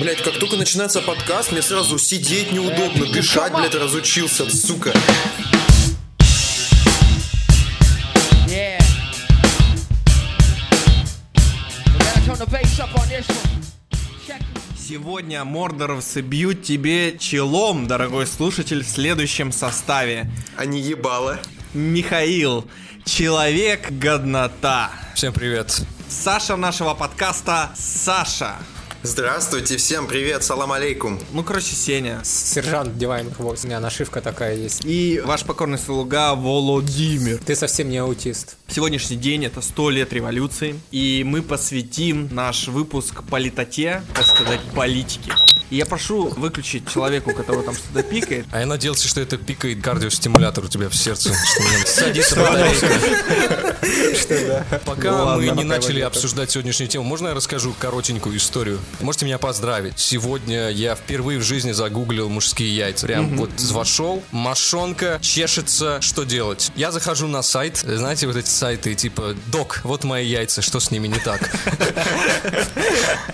Блять, как только начинается подкаст, мне сразу сидеть неудобно, дышать, блядь, разучился, сука. Yeah. Сегодня мордоровцы бьют тебе челом, дорогой слушатель, в следующем составе. А не ебало. Михаил, человек годнота. Всем привет. Саша нашего подкаста Саша. Здравствуйте, всем привет, салам алейкум. Ну, короче, Сеня. Сержант Дивайн Хвост. У меня нашивка такая есть. И ваш покорный слуга Володимир. Ты совсем не аутист. Сегодняшний день это 100 лет революции, и мы посвятим наш выпуск политоте, так сказать, политике. И я прошу выключить человеку, который там что-то пикает. А я надеялся, что это пикает кардиостимулятор у тебя в сердце, что меня садится батарейка. Пока Ну мы не начали обсуждать сегодняшнюю тему, можно я расскажу коротенькую историю? Можете меня поздравить. Сегодня я впервые в жизни загуглил мужские яйца. Прям вот вошел, мошонка, чешется, что делать? Я захожу на сайт, знаете, вот эти сайты типа «Док, вот мои яйца, что с ними не так?»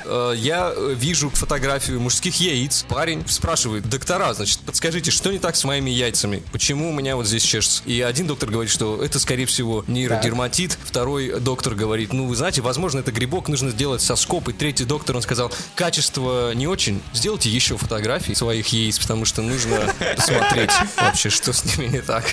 Э, Я вижу фотографию мужских яиц. Парень спрашивает, доктора, значит, подскажите, что не так с моими яйцами? Почему у меня вот здесь чешется? И один доктор говорит, что это, скорее всего, нейродерматит. Второй доктор говорит, ну, вы знаете, возможно, это грибок, нужно сделать соскоб. И третий доктор, он сказал, качество не очень. Сделайте еще фотографии своих яиц, потому что нужно посмотреть вообще, что с ними не так.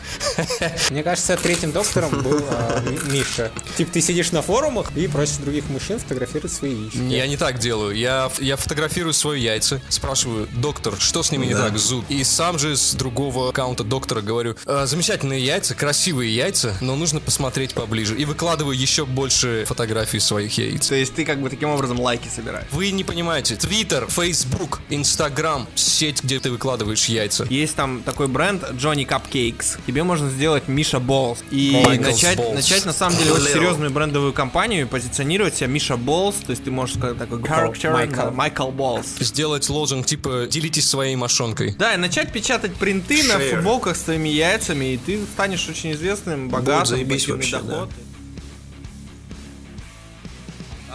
Мне кажется, третьим доктором был а, Ми- Миша. Типа ты сидишь на форумах и просишь других мужчин фотографировать свои яички. Я не так делаю. Я, я фотографирую свои яйца, спрашиваю, доктор, что с ними не так, зуд? И сам же с другого аккаунта доктора говорю, «Э, замечательные яйца, красивые яйца, но нужно посмотреть поближе. И выкладываю еще больше фотографий своих яиц. То есть ты как бы таким образом лайки собираешь. Вы не понимаете, Твиттер, Фейсбук, Инстаграм, сеть, где ты выкладываешь яйца. Есть там такой бренд Johnny Cupcakes. Тебе можно сделать Миша Balls. И Michael's начать, Balls. начать на самом деле очень. Серьезную брендовую компанию и позиционировать себя Миша Balls. То есть ты можешь сказать такой character Майкл. Майкл Balls. Сделать лозунг типа «делитесь своей мошонкой». Да, и начать печатать принты на Share. футболках с твоими яйцами, и ты станешь очень известным, богатым, заебись пассивный вообще, доход.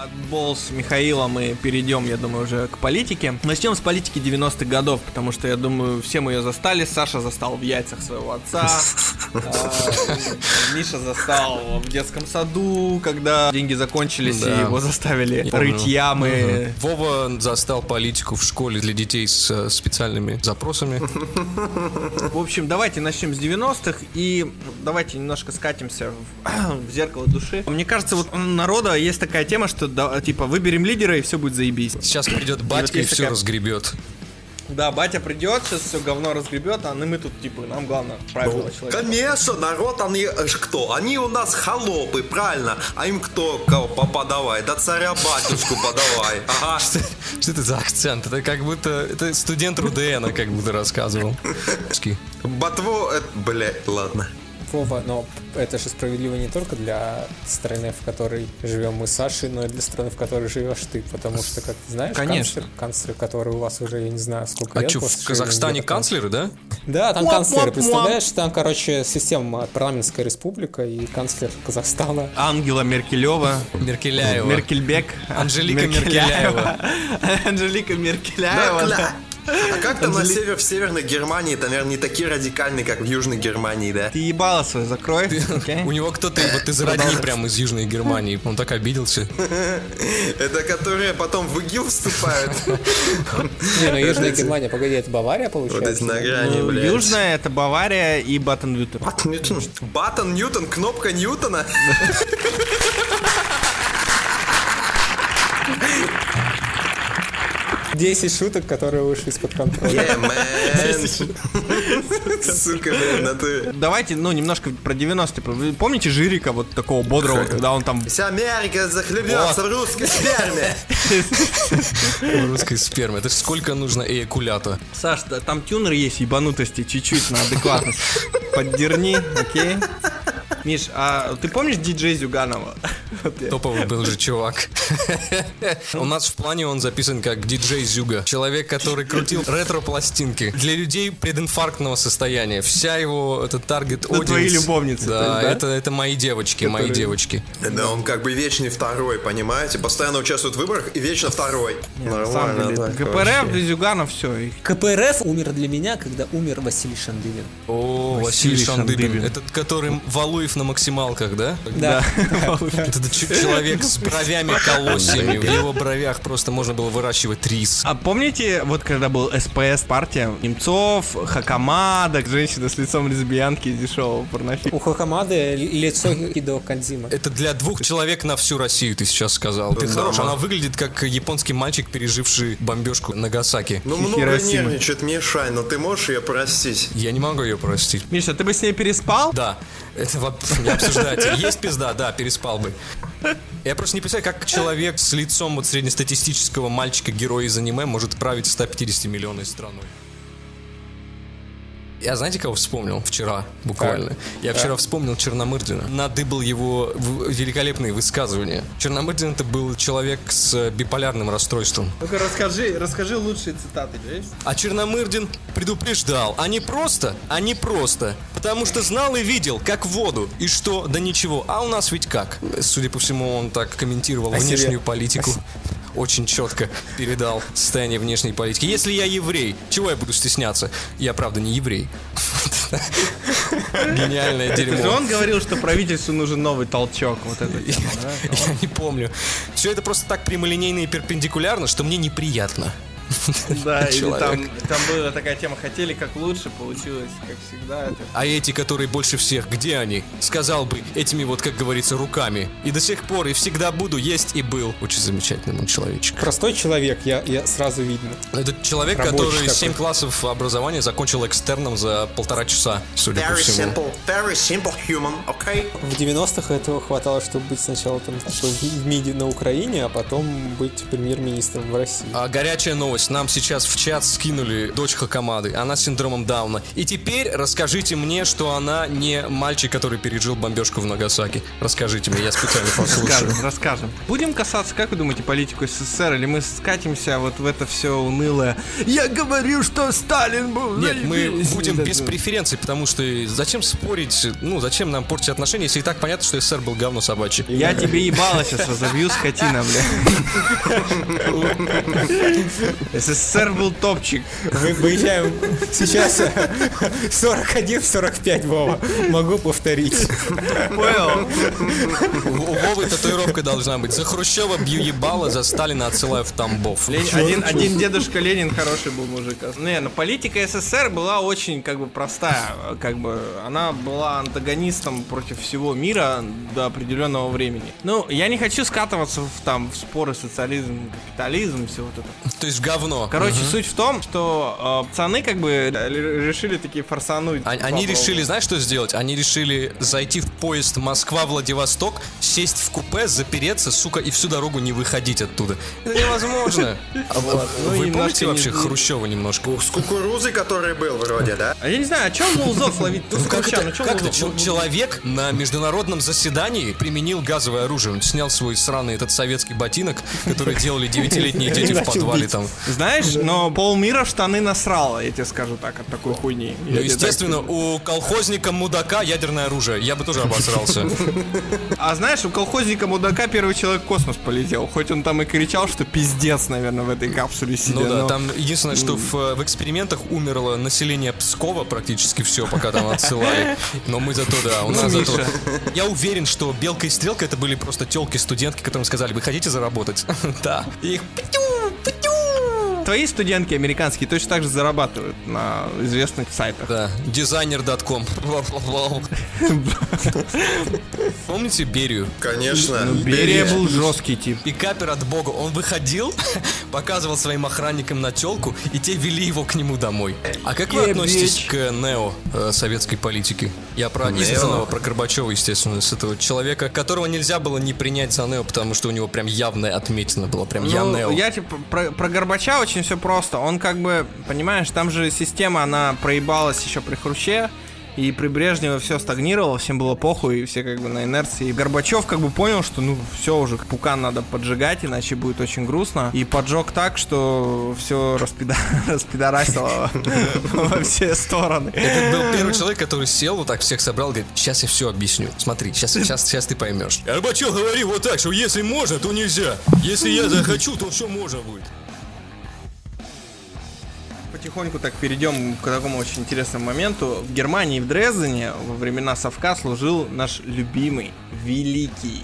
От Болс Михаила мы перейдем, я думаю, уже к политике. Начнем с политики 90-х годов, потому что, я думаю, все мы ее застали. Саша застал в яйцах своего отца. А, Миша застал в детском саду, когда деньги закончились, и его заставили рыть ямы. Вова застал политику в школе для детей с э, специальными запросами. В общем, давайте начнем с 90-х и давайте немножко скатимся в зеркало души. Мне кажется, вот у народа есть такая тема, что да, типа выберем лидера и все будет заебись. Сейчас придет батька и есть все такая- разгребет. Да, батя придет, сейчас все говно разгребет, а мы тут типа нам главное правильного человека. Конечно, народ, они э, кто? Они у нас холопы, правильно? А им кто кого по- подавай? Да царя батюшку подавай. Ага. Что это за акцент? Это как будто это студент РУДН как будто рассказывал. Ски. Ботво, э, блядь, ладно. Вова, но это же справедливо не только для страны, в которой живем мы с Сашей, но и для страны, в которой живешь ты. Потому что, как ты знаешь, Конечно. канцлер, канцлер, который у вас уже, я не знаю, сколько А лет. что, после в Казахстане канцлеры, да? Да, там Муа, канцлеры, муа, представляешь? Там, короче, система парламентская республика и канцлер Казахстана. Ангела Меркелева, Меркеляева. Меркельбек, Анжелика Меркеляева. Анжелика Меркеляева. А как там на север, в Северной Германии, это, наверное, не такие радикальные, как в Южной Германии, да? Ты ебало свое закрой? У него кто-то вот из родни прям из Южной Германии. Он так обиделся. Это которые потом в ИГИЛ вступают. Не, ну Южная Германия, погоди, это Бавария Вот эти получается? на грани, Ну, блядь. Южная это Бавария и Баттен-Вютер. Баттон Ньютон. Баттон Ньютон, кнопка Ньютона. 10 шуток, которые вышли из-под контроля. Сука, блядь, на ты. Давайте, ну, немножко про 90-е. Вы помните Жирика, вот такого бодрого, когда он там... Вся Америка захлебнется в русской сперме. В русской сперме. Это сколько нужно эякулята? Саш, там тюнер есть ебанутости, чуть-чуть на адекватность. Поддерни, окей? Миш, а ты помнишь диджей Зюганова? Топовый был же чувак. У нас в плане он записан как диджей Зюга. Человек, который крутил ретро-пластинки для людей прединфарктного состояния. Вся его, это таргет Это твои любовницы, Да, это, это мои девочки, мои девочки. Да, он как бы вечный второй, понимаете? Постоянно участвует в выборах и вечно второй. ГПРФ, вообще. для Зюгана, все. КПРФ умер для меня, когда умер Василий Шандыбин. О, Василий. Шандыбин. Этот, который Валуев на максималках, да? Да. Это ч- человек с бровями колосьями. В его бровях просто можно было выращивать рис. А помните, вот когда был СПС партия, Немцов, Хакамада, женщина с лицом лесбиянки дешевого порнофильма. У Хакамады лицо Хидо Кадзима. Это для двух человек на всю Россию, ты сейчас сказал. Ты хорош. Она выглядит как японский мальчик, переживший бомбежку Нагасаки. Ну, много нервничает Мишань, но ты можешь ее простить? Я не могу ее простить. Миша, ты бы с ней переспал? Да, это не обсуждать. Есть пизда, да, переспал бы. Я просто не представляю, как человек с лицом вот среднестатистического мальчика-героя из аниме может править 150 миллионной страной. Я знаете, кого вспомнил вчера, буквально? Я вчера вспомнил Черномырдина. Надыбал его великолепные высказывания. Черномырдин это был человек с биполярным расстройством. Ну-ка расскажи, расскажи лучшие цитаты, есть? А Черномырдин предупреждал, а не просто, а не просто, потому что знал и видел, как воду, и что, да ничего. А у нас ведь как? Судя по всему, он так комментировал себе. внешнюю политику. Очень четко передал состояние внешней политики. Если я еврей, чего я буду стесняться? Я, правда, не еврей. Гениальное Это же дерьмо. он говорил, что правительству нужен новый толчок. Вот это. Я не помню. Все это просто так прямолинейно и перпендикулярно, что мне неприятно. Да, или Человек. там, там была такая тема, хотели как лучше, получилось, как всегда. Это... А эти, которые больше всех, где они? Сказал бы этими вот, как говорится, руками. И до сих пор, и всегда буду есть и был. Очень замечательный он человечек. Простой человек, я, я сразу видно. Это человек, Рабочий который такой. 7 классов образования закончил экстерном за полтора часа, судя по Very всему. simple, very simple human, okay? В 90-х этого хватало, чтобы быть сначала там типа, в МИДе на Украине, а потом быть премьер-министром в России. А горячая новость. Нам сейчас в чат скинули дочь Хакамады. Она с синдромом Дауна. И теперь расскажите мне, что она не мальчик, который пережил бомбежку в Нагасаки. Расскажите мне, я специально послушаю. Расскажем, расскажем. Будем касаться, как вы думаете, политику СССР, или мы скатимся вот в это все унылое? Я говорю, что Сталин был. Нет, мы заебись». будем без преференций, потому что зачем спорить, ну, зачем нам портить отношения, если и так понятно, что СССР был говно собачье. Я тебе ебало сейчас разобью, скотина, бля. СССР был топчик. Мы выезжаем сейчас 41-45, Вова. Могу повторить. Понял? У Вовы татуировка должна быть. За Хрущева бью ебало, за Сталина отсылаю в Тамбов. Один, один дедушка Ленин хороший был мужик. Не, ну политика СССР была очень как бы простая. Как бы она была антагонистом против всего мира до определенного времени. Ну, я не хочу скатываться в, там, в споры социализм, капитализм, все вот это. То есть говно. Короче, суть в том, что э, пацаны как бы решили такие форсануть. А- Они решили, знаешь, что сделать? Они решили зайти в поезд Москва-Владивосток, сесть в купе, запереться, сука, и всю дорогу не выходить оттуда. Это невозможно. А вы- Ну, Вы немножко помните вообще Хрущева немножко? С кукурузой, который был вроде, да? А я не знаю, а чем Лузов ловить? Ну, Как это, ну Ну, человек на международном заседании применил газовое оружие? Он снял свой сраный этот советский ботинок, который делали девятилетние дети в подвале там. Знаешь, но полмира в штаны насрало, я тебе скажу так, от такой хуйни. Ну, естественно, у колхозника мудака ядерное оружие. Я бы тоже обосрался. А знаешь, у колхозника мудака первый человек в космос полетел. Хоть он там и кричал, что пиздец, наверное, в этой капсуле сидя. Ну да, но- там единственное, что в, в экспериментах умерло население Пскова практически все, пока там отсылали. Но мы зато, да, у нас зато... Я уверен, что Белка и Стрелка это были просто телки-студентки, которым сказали, вы хотите заработать? Да. И их Твои студентки американские точно так же зарабатывают на известных сайтах. Да, дизайнер.ком. Помните Берию? Конечно. Берия был жесткий тип. И капер от бога, он выходил, показывал своим охранникам на телку, и те вели его к нему домой. А как вы относитесь к Нео э, советской политики? Я про Нео? истинного, про Горбачева, естественно, с этого человека, которого нельзя было не принять за Нео, потому что у него прям явная отметина была, прям я Ну, Нео. я типа про, про Горбача очень все просто. Он как бы, понимаешь, там же система, она проебалась еще при Хруще. И при Брежневе все стагнировало, всем было похуй, и все как бы на инерции. И Горбачев как бы понял, что ну все уже, пукан надо поджигать, иначе будет очень грустно. И поджег так, что все распида... распидорасило во все стороны. Это был первый человек, который сел, вот так всех собрал, говорит, сейчас я все объясню. Смотри, сейчас, сейчас, сейчас ты поймешь. Горбачев говорил вот так, что если можно, то нельзя. Если я захочу, то все можно будет. Потихоньку так перейдем к такому очень интересному моменту. В Германии, в Дрездене во времена Совка служил наш любимый, великий,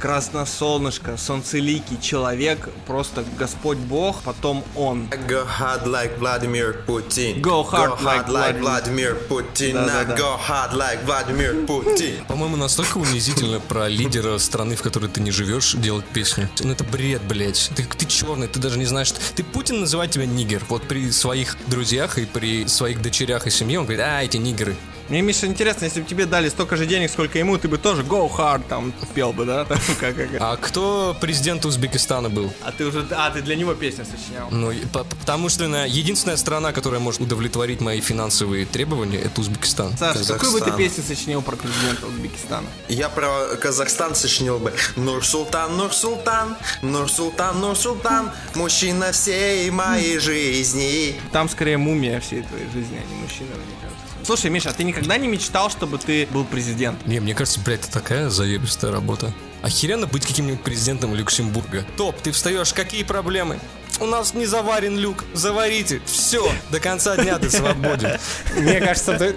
красносолнышко, солнцеликий человек, просто Господь Бог, потом он. Go hard like Vladimir Putin. Go hard like Vladimir Putin. Да-да-да. Not go hard like Vladimir Putin. По-моему, настолько унизительно про лидера страны, в которой ты не живешь, делать песню. Ну это бред, блядь. Ты, ты черный, ты даже не знаешь, что... Ты Путин называет тебя нигер. Вот при своих друзьях и при своих дочерях и семье он говорит, а, эти нигеры. Мне, Миша, интересно, если бы тебе дали столько же денег, сколько ему, ты бы тоже Go Hard там пел бы, да? Там, как- как- А кто президент Узбекистана был? А ты уже, а, ты для него песню сочинял. Ну, по- потому что на- единственная страна, которая может удовлетворить мои финансовые требования, это Узбекистан. Саша, какую бы ты песню сочинил про президента Узбекистана? Я про Казахстан сочинил бы. Нур-Султан, Нур-Султан, Нур-Султан, Нур-Султан, мужчина всей моей жизни. Там скорее мумия всей твоей жизни, а не мужчина, мне кажется. Слушай, Миша, а ты никогда не мечтал, чтобы ты был президент? Не, мне кажется, блядь, это такая заебистая работа. Охеренно быть каким-нибудь президентом Люксембурга. Топ, ты встаешь, какие проблемы? У нас не заварен люк, заварите. Все, до конца дня ты свободен. Мне кажется, это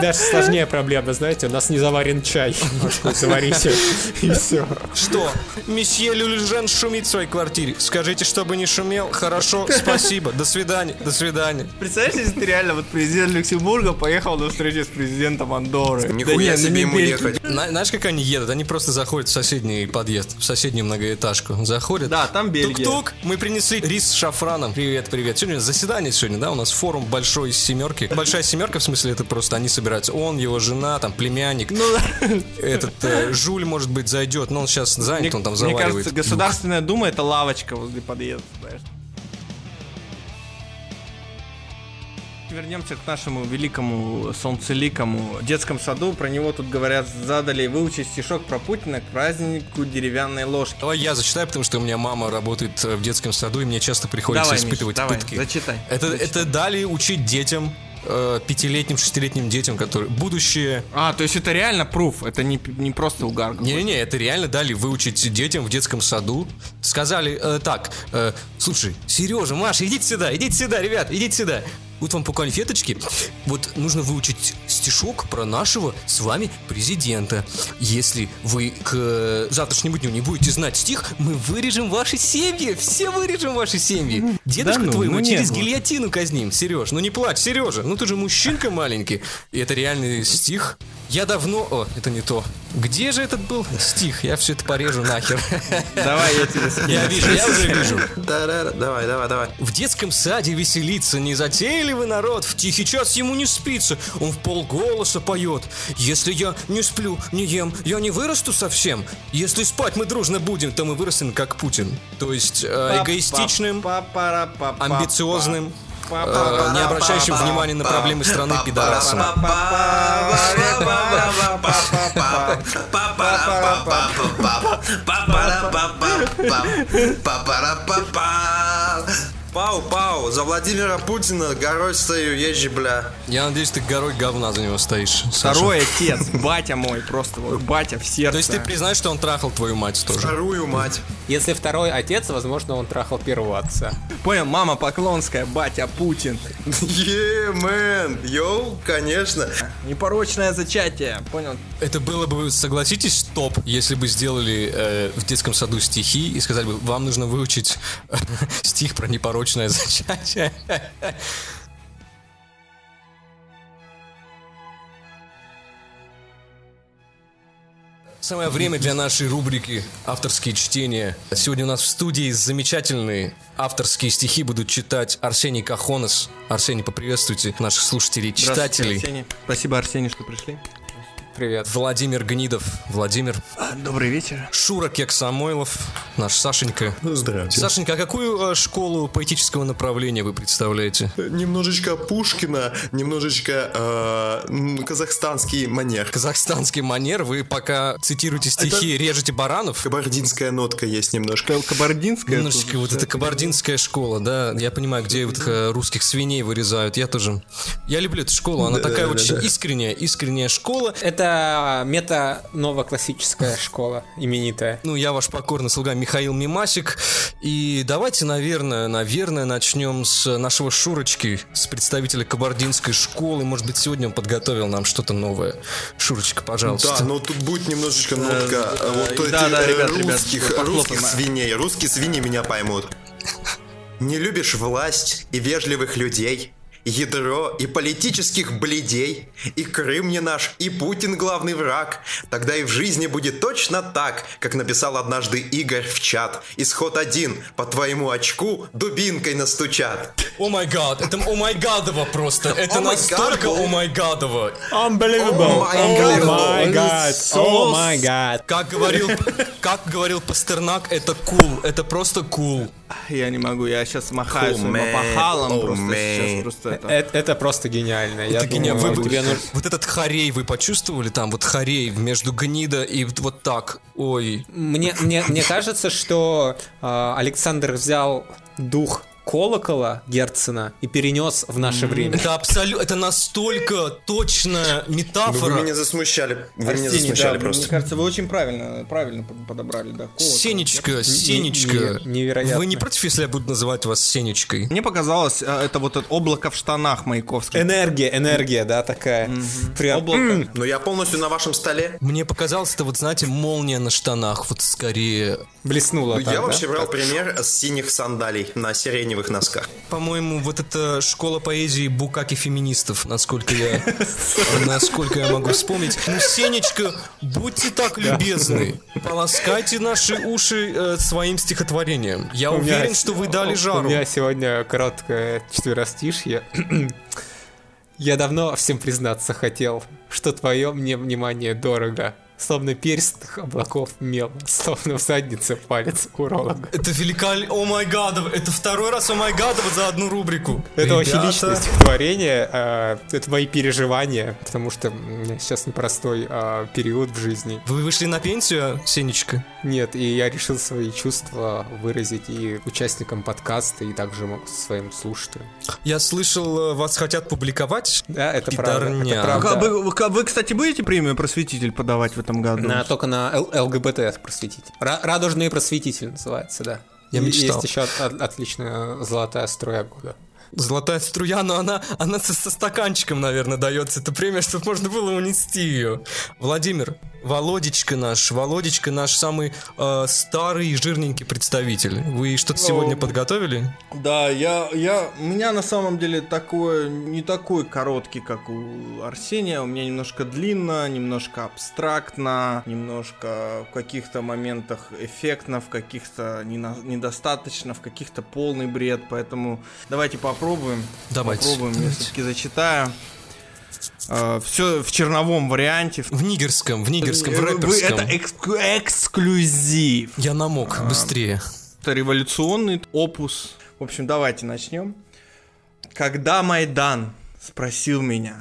даже сложнее проблема, знаете, у нас не заварен чай. Заварите, и все. Что? Месье Люльжен шумит в своей квартире. Скажите, чтобы не шумел. Хорошо, спасибо. До свидания, до свидания. Представляешь, если ты реально вот президент Люксембурга поехал на встречу с президентом Андорры? Нихуя Да не, себе не ему ехать. Зна- Знаешь, как они едут? Они просто заходят в соседний подъезд, в соседнюю многоэтажку. Заходят. Да, там Бельгия. Тук-тук, мы принесли рис с шафраном. Привет, привет. Сегодня заседание сегодня, да, у нас форум большой семерки. Большая семерка, в смысле, это просто они собираются. Он, его жена, там, племянник. Ну. Этот э, Жуль, может быть, зайдет, но он сейчас Мне, занят, он там мне заваривает. кажется, Государственная Дума это лавочка возле подъезда, знаешь. Вернемся к нашему великому солнцеликому детскому саду. Про него тут говорят, задали выучить стишок про Путина к празднику деревянной ложки. Давай я зачитаю, потому что у меня мама работает э, в детском саду, и мне часто приходится Давай, Миш, испытывать давай, пытки. зачитай. Это, это дали учить детям, э, пятилетним, шестилетним детям, которые будущее А, то есть это реально пруф, это не, не просто угар. Не-не-не, это реально дали выучить детям в детском саду. Сказали э, так, э, слушай, Сережа, Маша, идите сюда, идите сюда, ребят, идите сюда. Вот вам по конфеточке. Вот нужно выучить стишок про нашего с вами президента. Если вы к э, завтрашнему дню не будете знать стих, мы вырежем ваши семьи. Все вырежем ваши семьи. Дедушка ну, твоего ну не через было. гильотину казним. Сереж, ну не плачь, Сережа. Ну ты же мужчинка маленький. И это реальный стих. Я давно... О, это не то. Где же этот был стих? Я все это порежу нахер. Давай я тебе скину. Я вижу, я уже вижу. Давай, давай, давай. В детском саде веселится незатейливый народ, в тихий час ему не спится, он в полголоса поет. Если я не сплю, не ем, я не вырасту совсем. Если спать мы дружно будем, то мы вырастем как Путин. То есть э, эгоистичным, амбициозным, не обращающим внимания на проблемы страны пидорасом. Пау, за Владимира Путина горой стою, езжи, бля. Я надеюсь, ты горой говна за него стоишь. Саша. Второй отец, батя мой, просто вот батя в сердце. То есть ты признаешь, что он трахал твою мать тоже? Вторую мать. Если второй отец, возможно, он трахал первого отца. Понял, мама Поклонская, батя Путин. Е, мэн, йоу, конечно. Непорочное зачатие, понял? Это было бы, согласитесь, топ, если бы сделали э, в детском саду стихи и сказали бы, вам нужно выучить э, стих про непорочное зачатие. Самое время для нашей рубрики «Авторские чтения». Сегодня у нас в студии замечательные авторские стихи будут читать Арсений Кахонес. Арсений, поприветствуйте наших слушателей, читателей. Арсений. Спасибо, Арсений, что пришли. Привет. Владимир Гнидов. Владимир. Добрый вечер. Шура Кек Самойлов. Наш Сашенька. Здравствуйте. Сашенька, а какую э, школу поэтического направления вы представляете? Немножечко Пушкина, немножечко э, казахстанский манер. Казахстанский манер. Вы пока цитируете стихи «Режете баранов». Кабардинская нотка есть немножко. Кабардинская? Немножечко вот эта кабардинская школа, да. Я понимаю, где вот э, русских свиней вырезают. Я тоже. Я люблю эту школу. Она такая очень искренняя, искренняя школа. Это мета-новоклассическая школа, именитая. Ну, я ваш покорный слуга Михаил Мимасик. И давайте, наверное, наверное, начнем с нашего Шурочки, с представителя кабардинской школы. Может быть, сегодня он подготовил нам что-то новое. Шурочка, пожалуйста. Да, но тут будет немножечко нотка э, вот да, этих, да, э, ребят, ребят, русских, похлопаем, русских а. свиней. Русские свиньи меня поймут. Не любишь власть и вежливых людей, ядро и политических бледей, и Крым не наш, и Путин главный враг. Тогда и в жизни будет точно так, как написал однажды Игорь в чат. Исход один, по твоему очку дубинкой настучат. О май гад, это о май гадово просто. Это О май настолько о май гадово. Unbelievable! Oh my god! So Oh my god! Как говорил, как говорил Пастернак, это cool, это просто cool. Я не могу, я сейчас махаю своим опахалом Oh, просто man. сейчас просто это. Это, это просто гениально. Я Это гениально. думаю, Вы- тебе нужно- Вот этот хорей вы почувствовали там, вот хорей между гнида и вот- вот так. Ой, Мне, мне, мне кажется, что э, Александр взял дух колокола Герцена и перенес в наше время. это абсолютно, это настолько точная Вы метафора. меня засмущали. Вы меня засмущали да, просто. Мне кажется, вы очень правильно, правильно под- подобрали, да. колокол. Сенечка, Сенечка. не- невероятно. Вы не против, если я буду называть вас Сенечкой? Мне показалось, э, это вот это облако в штанах Маяковских. Энергия, энергия, да, такая. Прям. Облако. Но я полностью на вашем столе. Мне показалось, это вот, знаете, молния на штанах, вот скорее. Блеснула Я вообще брал пример с синих сандалий на сиреневых носках. По-моему, вот это школа поэзии букаки феминистов, насколько я, насколько я могу вспомнить. Ну, Сенечка, будьте так любезны, полоскайте наши уши э, своим стихотворением. Я У уверен, что вы дали У жару. меня сегодня короткое четверостишье. Я давно всем признаться хотел, что твое мне внимание дорого. Словно перст облаков мел, словно в заднице палец уролога. Это великолепно. О май гадов, это второй раз о май гадов за одну рубрику. Это очень личное стихотворение, а, это мои переживания, потому что у меня сейчас непростой а, период в жизни. Вы вышли на пенсию, Сенечка? Нет, и я решил свои чувства выразить и участникам подкаста, и также своим слушателям. Я слышал, э, вас хотят публиковать. Да, это правда. Пидорня. Это А правда. Вы, вы- вы, кстати, будете премию просветитель подавать в этом году? На, только на Л- ЛГБТ просветитель. Ра- Радужный просветитель называется, да. Я мечтал. Есть еще от- от- отличная золотая струя года. Золотая струя, но она, она со, со стаканчиком, наверное, дается. Это премия, чтобы можно было унести ее. Владимир, Володечка наш, Володечка наш самый э, старый и жирненький представитель. Вы что-то сегодня подготовили? Да, я, я, у меня на самом деле такое, не такой короткий, как у Арсения, у меня немножко длинно, немножко абстрактно, немножко в каких-то моментах эффектно, в каких-то недостаточно, в каких-то полный бред, поэтому давайте попробуем. Давайте, Попробуем, я давайте. все-таки зачитаю. все в черновом варианте. В нигерском, в нигерском, в рэперском. Это экск- эксклюзив. Я намок, быстрее. Это революционный опус. В общем, давайте начнем. Когда Майдан спросил меня,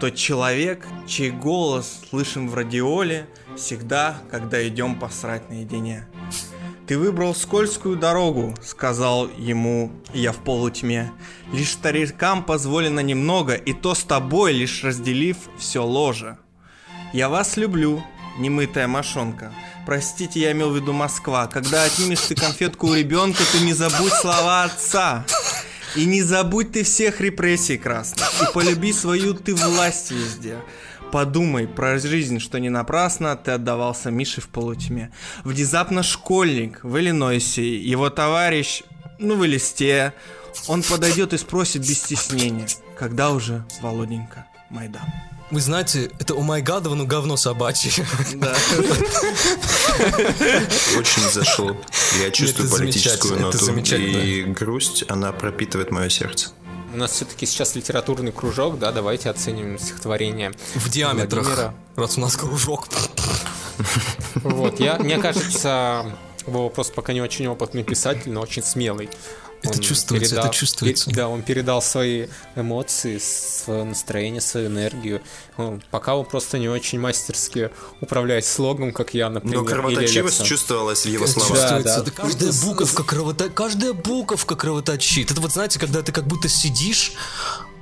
тот человек, чей голос слышим в радиоле, всегда, когда идем посрать наедине. Ты выбрал скользкую дорогу, сказал ему я в полутьме. Лишь старикам позволено немного, и то с тобой, лишь разделив все ложе. Я вас люблю, немытая мошонка. Простите, я имел в виду Москва. Когда отнимешь ты конфетку у ребенка, ты не забудь слова отца. И не забудь ты всех репрессий красных. И полюби свою ты власть везде. Подумай про жизнь, что не напрасно ты отдавался Мише в полутьме. Внезапно школьник в Иллинойсе, его товарищ, ну в листе, он подойдет и спросит без стеснения, когда уже, Володенька, Майдан. Вы знаете, это у Майгадова, ну говно собачье. Да. Очень зашло. Я чувствую политическую ноту. И грусть, она пропитывает мое сердце. У нас все-таки сейчас литературный кружок, да, давайте оценим стихотворение В диаметрах. Владимира. Раз у нас кружок. Вот, я, мне кажется, Вова просто пока не очень опытный писатель, но очень смелый. Это Он чувствуется, это чувствуется. пер- да, он передал свои эмоции, свое настроение, свою энергию. Пока он просто не очень мастерски управляет слогом, как я, например. Но или кровоточивость чувствовалась в его словах. чувствуется. да. Это каждая буковка кровота... каждая буковка кровоточит. Это вот знаете, когда ты как будто сидишь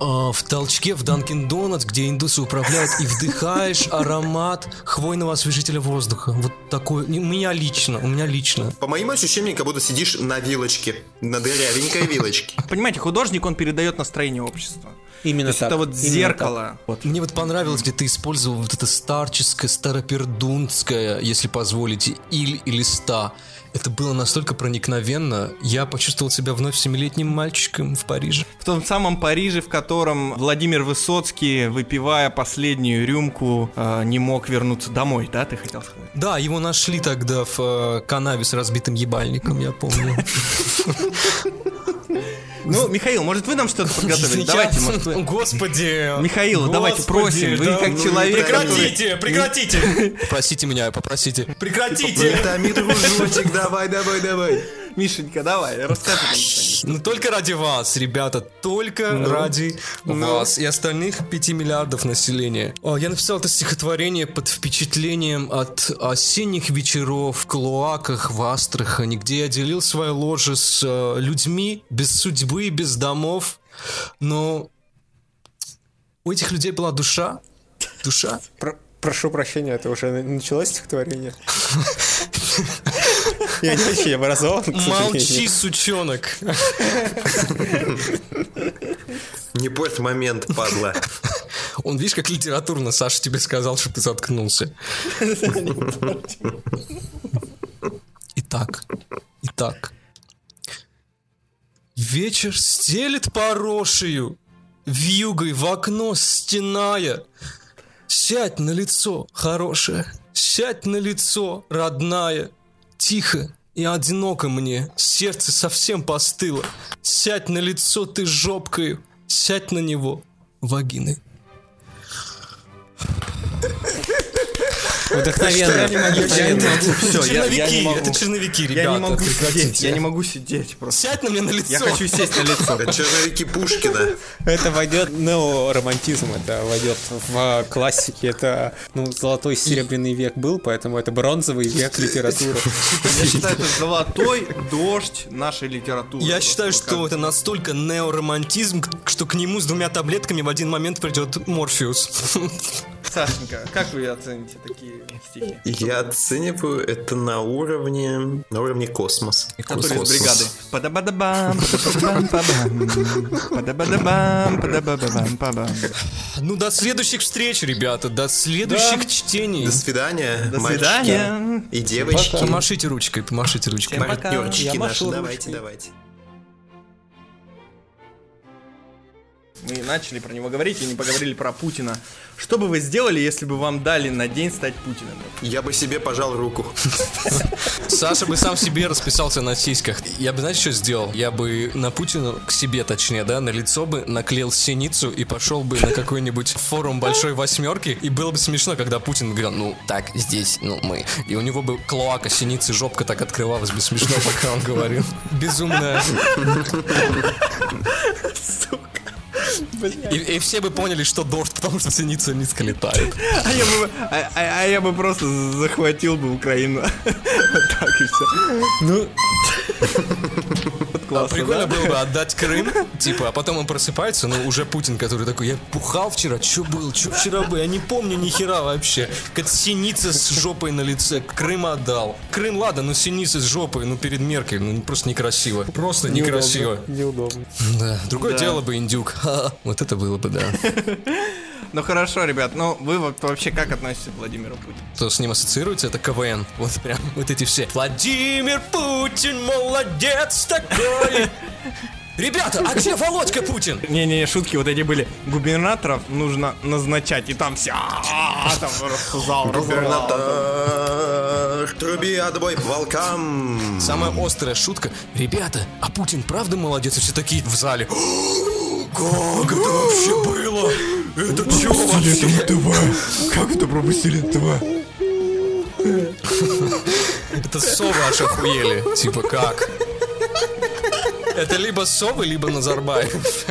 а, в толчке в Данкин Донатс, где индусы управляют, и вдыхаешь аромат хвойного освежителя воздуха. Вот такой. не, У меня лично, у меня лично. По моим ощущениям, как будто сидишь на вилочке, на дырявенькой вилочке. Понимаете, художник, он передает настроение общества. Именно То есть так, это вот именно зеркало. Вот. Мне вот понравилось, где ты использовал вот это старческое, старопердунское, если позволите, иль и листа. Это было настолько проникновенно, я почувствовал себя вновь семилетним мальчиком в Париже. В том самом Париже, в котором Владимир Высоцкий, выпивая последнюю рюмку, э, не мог вернуться домой, да, ты хотел сказать? Да, его нашли тогда в э, канаве с разбитым ебальником, я помню. Ну, Михаил, может вы нам что-то подготовили? Давайте, может, вы- Господи! Михаил, давайте просим, вы как человек, Прекратите, прекратите! Простите меня, попросите. Прекратите! Томи, дружочек, давай, давай, давай. Мишенька, давай, расскажи нам. Ну только ради вас, ребята, только ради вас и остальных 5 миллиардов населения. О, я написал это стихотворение под впечатлением от осенних вечеров в Клоаках в Астрахани, где я делил свое ложе с э, людьми без судьбы и без домов, но у этих людей была душа, душа. Про- прошу прощения, это уже на- началось стихотворение? Я не очень образован. Молчи, сучонок. Не порть момент, падла. Он, видишь, как литературно Саша тебе сказал, чтобы ты заткнулся. Итак, итак. Вечер стелет порошию, вьюгой в окно стеная. Сядь на лицо, хорошая, сядь на лицо, родная. Тихо и одиноко мне, сердце совсем постыло. Сядь на лицо ты жопкою, сядь на него вагиной. Вдохновенно. Я- это черновики, ребята. Я не могу сидеть, я не могу сидеть просто. Сядь на меня на лицо. Я хочу сесть на лицо. Это черновики Пушкина. Это войдет неоромантизм, это войдет в классики. Это, ну, золотой серебряный век был, поэтому это бронзовый век литературы. Я считаю, это золотой дождь нашей литературы. Я считаю, что это настолько неоромантизм, что к нему с двумя таблетками в один момент придет Морфеус. Сашенька, как вы оцените такие стихи? Я оцениваю это на уровне, на уровне космоса. Которые из бригады. Падабадабам, падабадабам. Падабадабам, падабадабам, падам. Ну, до следующих встреч, ребята, до следующих чтений. До свидания, До мальчики свидания. и девочки. Помашите ручкой, помашите ручкой. Партнерчики наши, давайте, давайте. Мы начали про него говорить и не поговорили про Путина. Что бы вы сделали, если бы вам дали на день стать Путиным? Я бы себе пожал руку. Саша бы сам себе расписался на сиськах. Я бы, знаете, что сделал? Я бы на Путину, к себе точнее, да, на лицо бы наклеил синицу и пошел бы на какой-нибудь форум большой восьмерки. И было бы смешно, когда Путин говорил, ну, так, здесь, ну, мы. И у него бы клоака, синицы, жопка так открывалась бы смешно, пока он говорил. Безумная. И, и все бы поняли, что дождь, потому что синица низко летает. А я бы, а, а- а я бы просто захватил бы Украину. Вот так и все. Ну, классно, Прикольно да? было бы отдать Крым, типа, а потом он просыпается, ну, уже Путин, который такой, я пухал вчера, что был, что вчера был, я не помню ни хера вообще. Какая-то синица с жопой на лице, Крым отдал. Крым, ладно, но синица с жопой, ну, перед Меркель, ну, просто некрасиво. Просто некрасиво. Неудобно. Да. Другое Да. дело бы индюк. Ха, Вот это было бы, да. Ну хорошо, ребят, ну вы вообще как относитесь к Владимиру Путину? Кто с ним ассоциируется, это КВН. Вот прям, вот эти все. Владимир Путин, молодец такой. Ребята, а где Володька Путин? Не-не, шутки вот эти были. Губернаторов нужно назначать, и там все а, там просто зал разорвал. Губернатор, труби отбой волкам. Самая острая шутка. Ребята, а Путин правда молодец? И все такие в зале. Как это вообще было? Это что вообще? Как это пропустили НТВ? Это совы аж охуели. Типа как? Это либо совы, либо Назарбаев.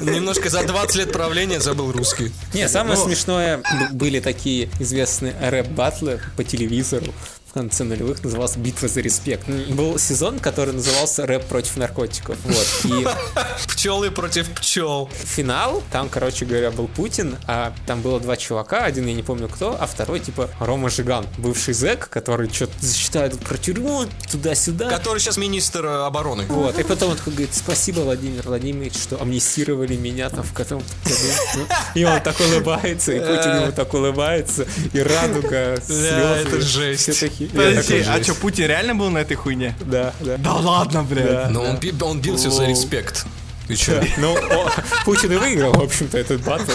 Немножко за 20 лет правления забыл русский. Не, самое смешное, б- были такие известные рэп-баттлы по телевизору конце нулевых, назывался «Битва за респект». М, Был сезон, который назывался «Рэп против наркотиков». Вот. И Пчелы против пчел. финал, там, короче говоря, был Путин, а там было два чувака, один я не помню кто, а второй, типа, Рома Жиган, бывший зэк, который что-то засчитает про тюрьму, туда-сюда. Который сейчас министр э, обороны. Вот, и потом он такой говорит, спасибо, Владимир Владимирович, что амнистировали меня там в каком году. Ну, И он так улыбается, и Путин ему так улыбается, и радуга, слезы. это жесть. Все такие, Подожди, а что, Путин реально был на этой хуйне? Да, да. Да ладно, блядь. Но он, он бился за респект. Ты чё? Ну, Путин и выиграл, в общем-то, этот батл.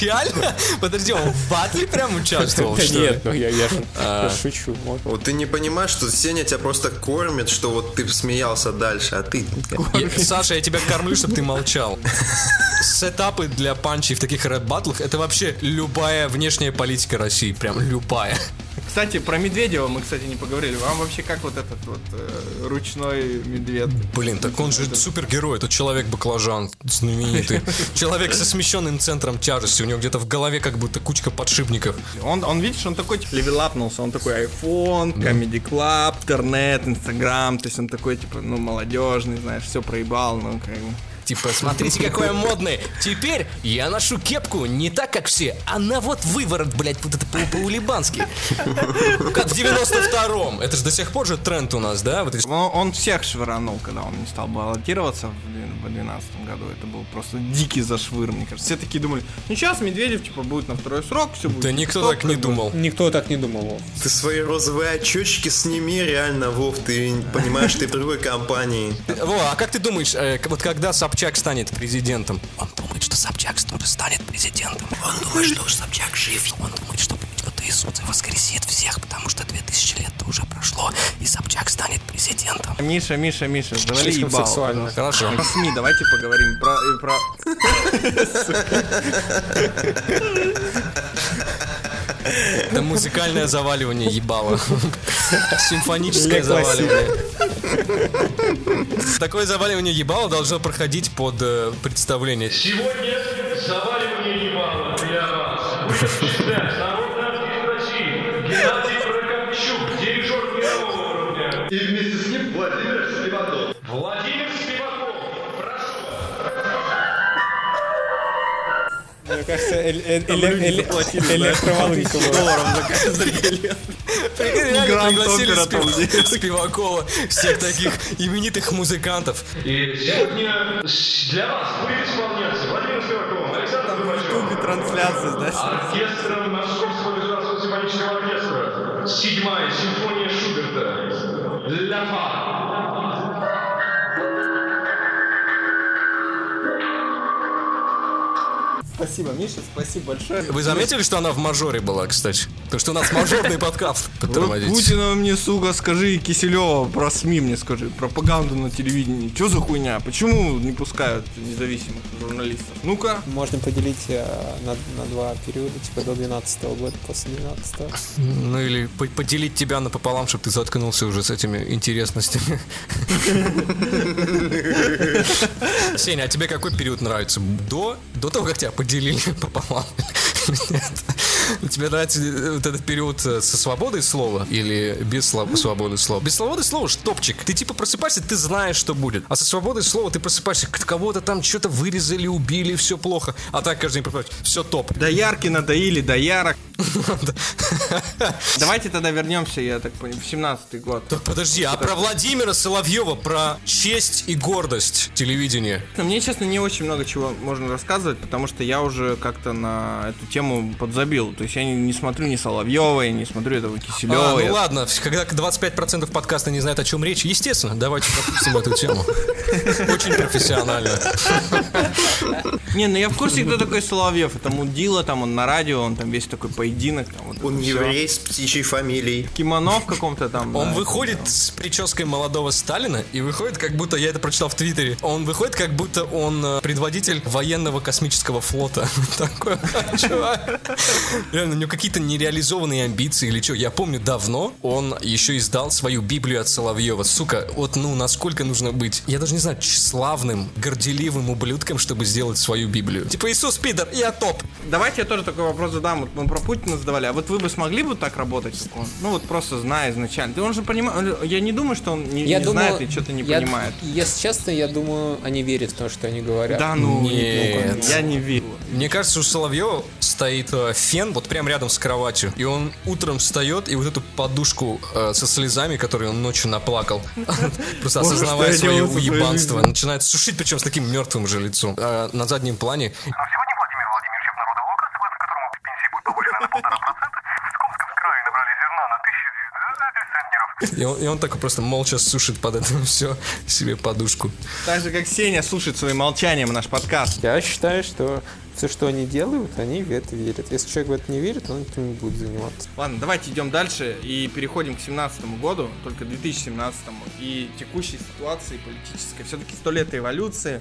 Реально? Подожди, он в батле прям участвовал, Да что ли? нет, ну я, я шучу. вот. Ты не понимаешь, что Сеня тебя просто кормит, что вот ты смеялся дальше, а ты... Саша, я тебя кормлю, чтобы ты молчал. Сетапы для панчей в таких рэп-баттлах это вообще любая внешняя политика России. Прям любая. Кстати, про Медведева мы, кстати, не поговорили. Вам вообще как вот этот вот э, ручной медведь? Блин, так он же супергерой, это человек-баклажан, знаменитый. Человек со смещенным центром тяжести, у него где-то в голове как будто кучка подшипников. Он, он, видишь, он такой, типа, левелапнулся, он такой iPhone, Comedy Club, интернет, Инстаграм, то есть он такой, типа, ну, молодежный, знаешь, все проебал, ну, как бы. Типа, смотрите, какой я модный. Теперь я ношу кепку не так, как все, а на вот выворот, блядь, вот это по- по-улибански. Как в 92-м. Это же до сих пор же тренд у нас, да? Вот эти Он, он всех швырнул, когда он не стал баллотироваться в 2012 году. Это был просто дикий зашвыр, мне кажется. Все такие думали, ну сейчас Медведев, типа, будет на второй срок, все будет. Да никто так не думал. Никто так не думал. Вов. Ты свои розовые очечки сними, реально, Вов, ты понимаешь, ты в другой компании. Во, а как ты думаешь, э, вот когда Собчак станет президентом? Он думает, что Собчак тоже станет президентом. Он думает, что Собчак жив. Он думает, что вот Иисус воскресит всех, потому что 2000 лет уже прошло, и Собчак станет президентом. Миша, Миша, Миша, завали Слишком ебало. сексуально. Хорошо. Про СМИ давайте поговорим. Про, и про... Это музыкальное заваливание ебало. Симфоническое заваливание. Такое заваливание ебала должно проходить под э, представление. Сегодня заваливание ебала для вас. Будет кажется, была. Долларом за каждый билет. Пригласили Спивакова, всех таких именитых музыкантов. И сегодня для вас будет исполняться Владимир Спиваков, Александр Горбачев. Трансляция, знаешь. Оркестром Московского государственного симфонического оркестра. Седьмая симфония Шуберта. Ля фа. Спасибо, Миша, спасибо большое. Вы заметили, что она в мажоре была, кстати? Потому что у нас мажорный подкаст. Вот. Путина мне, сука, скажи, Киселева про СМИ мне скажи, пропаганду на телевидении. Что за хуйня? Почему не пускают независимых журналистов? Ну-ка. Можно поделить э, на, на два периода, типа до 12 года, после 12 Ну или по- поделить тебя напополам, чтобы ты заткнулся уже с этими интересностями. Сеня, а тебе какой период нравится? До, до того, как тебя поделили пополам? Тебе нравится э, вот этот период э, со свободой слова или без свободы слова? Без свободы слова ж топчик. Ты типа просыпаешься, ты знаешь, что будет. А со свободой слова ты просыпаешься, кого-то там что-то вырезали, убили, все плохо. А так каждый день просыпаешься, все топ. До ярки надоили, до ярок. Давайте тогда вернемся, я так понял, в 17-й год. Подожди, а про Владимира Соловьева, про честь и гордость телевидения? Но Мне, честно, не очень много чего можно рассказывать, потому что я уже как-то на эту тему подзабил. То есть я не, не смотрю ни Соловьева, я не смотрю этого Киселева. А, я- ну ладно, когда 25% подкаста не знают, о чем речь, естественно, давайте пропустим эту тему. Очень профессионально. Не, ну я в курсе, кто такой Соловьев. Это мудила, там он на радио, он там весь такой по поединок. Там, вот Он еврей с птичьей фамилией. Кимоно в каком-то там. Он да, выходит с прической молодого Сталина и выходит как будто, я это прочитал в Твиттере, он выходит как будто он э, предводитель военного космического флота. Такой чувак. Реально, у него какие-то нереализованные амбиции или что. Я помню давно он еще издал свою Библию от Соловьева. Сука, вот ну насколько нужно быть, я даже не знаю, тщеславным, горделивым ублюдком, чтобы сделать свою Библию. Типа Иисус Пидор, я топ. Давайте я тоже такой вопрос задам. Вот мы про Путина задавали. А вот вы бы смогли бы так работать, как он? Ну вот просто зная изначально. Ты он же понимает. Я не думаю, что он не, Я не думаю, знает и что-то не я- понимает. Если честно, я думаю, они верят в то, что они говорят. Да ну, Нет. ну, я не верю. Мне кажется, у Соловьева стоит э, фен вот прям рядом с кроватью. И он утром встает и вот эту подушку э, со слезами, которую он ночью наплакал, просто осознавая свое уебанство, начинает сушить, причем с таким мертвым же лицом. А на заднем плане Но сегодня Владимир Владимирович обнародовал указ, согласно которому пенсии будут повышены на полтора процента. В Томском крае набрали зерна на тысячу центнеров. и он, и он так просто молча сушит под это все себе подушку. Так же, как Сеня слушает своим молчанием наш подкаст. Я считаю, что все, что они делают, они в это верят. Если человек в это не верит, он этим не будет заниматься. Ладно, давайте идем дальше и переходим к 17 году, только 2017 и текущей ситуации политической. Все-таки сто лет эволюции,